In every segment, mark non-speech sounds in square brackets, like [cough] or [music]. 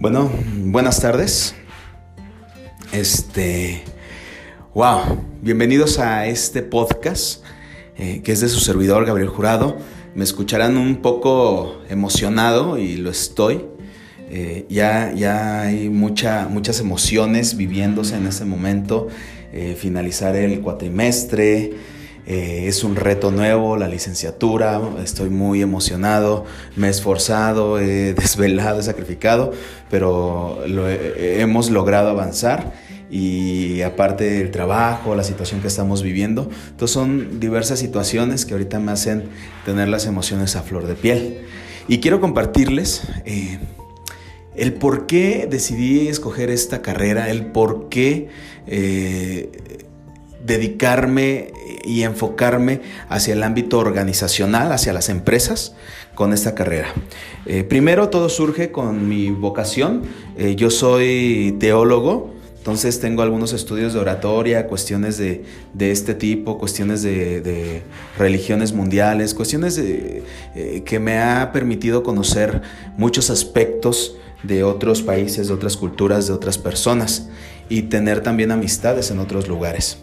Bueno, buenas tardes. Este, wow, bienvenidos a este podcast eh, que es de su servidor Gabriel Jurado. Me escucharán un poco emocionado y lo estoy. Eh, ya, ya hay mucha, muchas emociones viviéndose en este momento. Eh, finalizar el cuatrimestre. Es un reto nuevo, la licenciatura, estoy muy emocionado, me he esforzado, he [laughs] desvelado, he sacrificado, pero hemos logrado avanzar y aparte del trabajo, la situación que estamos viviendo. Entonces son diversas situaciones que ahorita me hacen tener las emociones a flor de piel. Y quiero compartirles eh, el por qué decidí escoger esta carrera, el por qué eh, dedicarme y enfocarme hacia el ámbito organizacional, hacia las empresas con esta carrera. Eh, primero todo surge con mi vocación. yo soy teólogo, entonces tengo algunos estudios de oratoria, cuestiones de, este tipo, cuestiones de, religiones mundiales, cuestiones de, eh, que me ha permitido conocer muchos aspectos de otros países, de otras culturas, de otras personas y tener también amistades en otros lugares.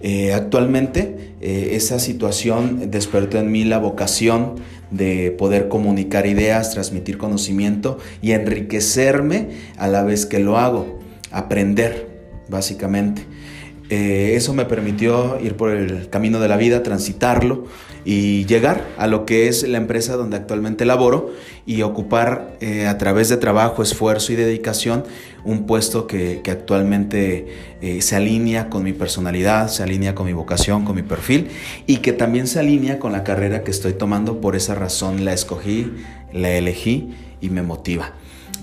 Eh, actualmente eh, esa situación despertó en mí la vocación de poder comunicar ideas, transmitir conocimiento y enriquecerme a la vez que lo hago aprender, básicamente. Eh, eso me permitió ir por el camino de la vida, transitarlo y llegar a lo que es la empresa donde actualmente laboro y ocupar eh, a través de trabajo, esfuerzo y dedicación un puesto que, actualmente eh, se alinea con mi personalidad, se alinea con mi vocación, con mi perfil y que también se alinea con la carrera que estoy tomando. Por esa razón la escogí, la elegí y me motiva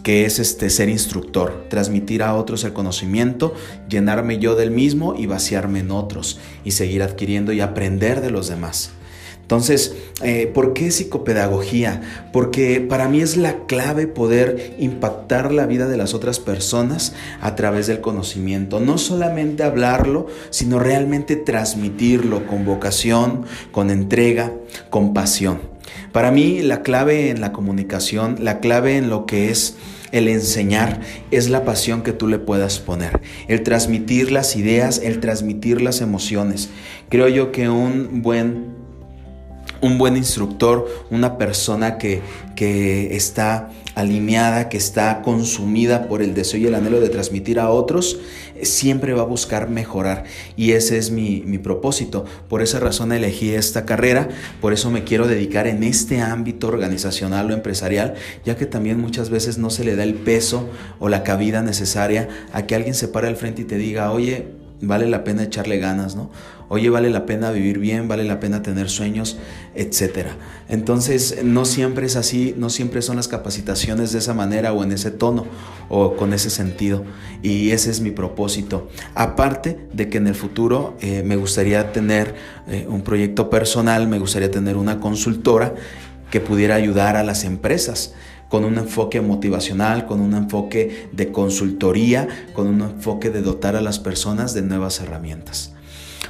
que es este ser instructor, transmitir a otros el conocimiento, llenarme yo del mismo y vaciarme en otros y seguir adquiriendo y aprender de los demás. Entonces, eh, ¿por qué psicopedagogía? Porque para mí es la clave poder impactar la vida de las otras personas a través del conocimiento. No solamente hablarlo, sino realmente transmitirlo con vocación, con entrega, con pasión. Para mí la clave en la comunicación, la clave en lo que es el enseñar es la pasión que tú le puedas poner, el transmitir las ideas, el transmitir las emociones. Creo yo que un buen un buen instructor, una persona que, que, está alineada, que está consumida por el deseo y el anhelo de transmitir a otros, siempre va a buscar mejorar. Y ese es mi, mi propósito. Por esa razón elegí esta carrera, por eso me quiero dedicar en este ámbito organizacional o empresarial, ya que también muchas veces no se le da el peso o la cabida necesaria a que alguien se pare al frente y te diga, oye, vale la pena echarle ganas, ¿no? Oye, vale la pena vivir bien, vale la pena tener sueños, etc. Entonces, no siempre es así, no siempre son las capacitaciones de esa manera o en ese tono o con ese sentido. Y ese es mi propósito. Aparte de que en el futuro eh, me gustaría tener eh, un proyecto personal, me gustaría tener una consultora que pudiera ayudar a las empresas con un enfoque motivacional, con un enfoque de consultoría, con un enfoque de dotar a las personas de nuevas herramientas.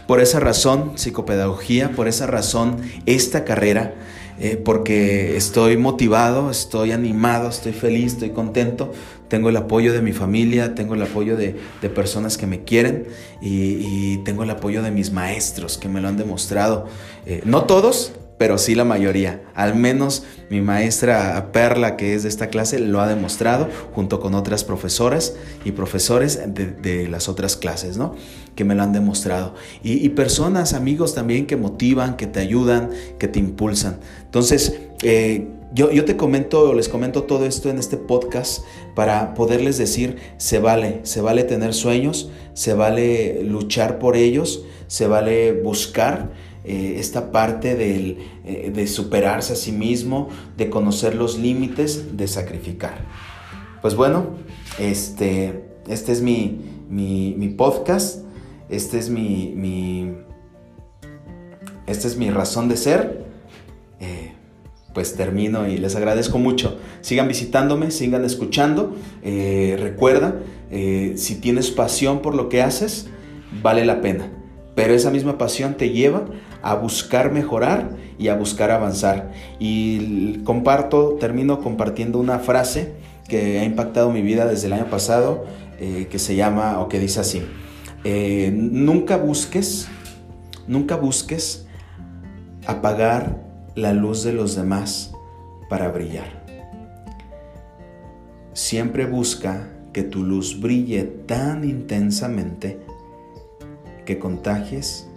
Por esa razón, psicopedagogía, por esa razón, esta carrera, eh, porque estoy motivado, estoy animado, estoy feliz, estoy contento, tengo el apoyo de mi familia, tengo el apoyo de, personas que me quieren y, tengo el apoyo de mis maestros que me lo han demostrado. Eh, no todos, pero sí la mayoría. Al menos mi maestra Perla, que es de esta clase, lo ha demostrado junto con otras profesoras y profesores de, las otras clases, ¿no? Que me lo han demostrado. Y, personas, amigos también que motivan, que te ayudan, que te impulsan. Entonces, eh, yo, yo, te comento, les comento todo esto en este podcast para poderles decir, se vale, se vale tener sueños, se vale luchar por ellos, se vale buscar eh, esta parte eh, de superarse a sí mismo, de conocer los límites, de sacrificar. Pues bueno, este, este es mi, mi, podcast, este es mi, mi, esta es mi razón de ser. Eh, pues termino y les agradezco mucho. Sigan visitándome, sigan escuchando. recuerda, si tienes pasión por lo que haces, vale la pena. Pero esa misma pasión te lleva a buscar mejorar y a buscar avanzar. Y comparto, termino compartiendo una frase que ha impactado mi vida desde el año pasado, eh, que se llama o que dice así, eh, nunca busques, nunca busques apagar la luz de los demás para brillar. Siempre busca que tu luz brille tan intensamente que contagies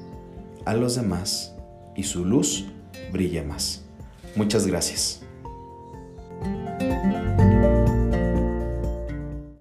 a los demás y su luz brille más. Muchas gracias.